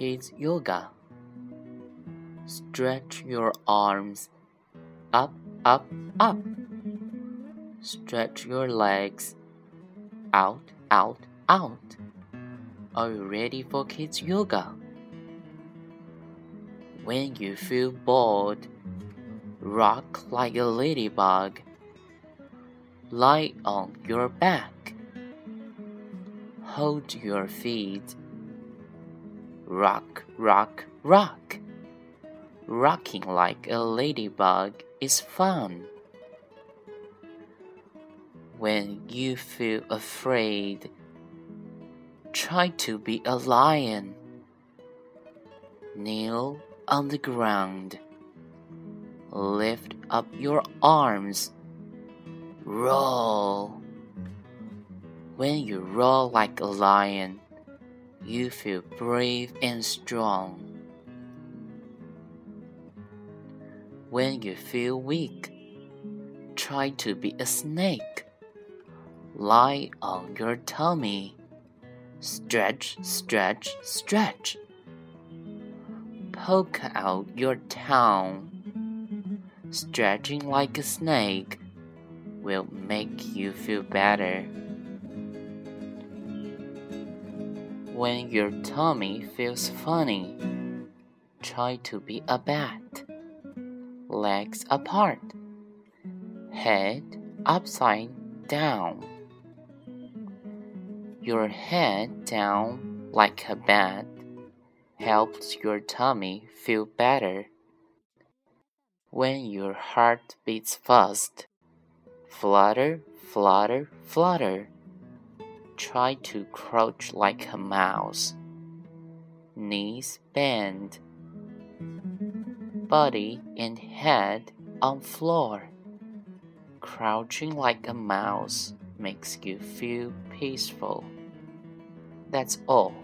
kids yoga. Stretch your arms up, up, up. Stretch your legs out, out, out. Are you ready for kids yoga? When you feel bored, rock like a ladybug. Lie on your back. Hold your feet. Rock, rock, rock. Rocking like a ladybug is fun. When you feel afraid, try to be a lion. Kneel on the ground. Lift up your arms. Roll. When you roll like a lion, you feel brave and strong. When you feel weak, try to be a snake. Lie on your tummy. Stretch, stretch, stretch. Poke out your tongue. Stretching like a snake will make you feel better. When your tummy feels funny, try to be a bat legs apart, head upside down. Your head down like a bat helps your tummy feel better. When your heart beats fast, flutter, flutter, flutter. Try to crouch like a mouse. Knees bend body and head on floor. Crouching like a mouse makes you feel peaceful. That's all.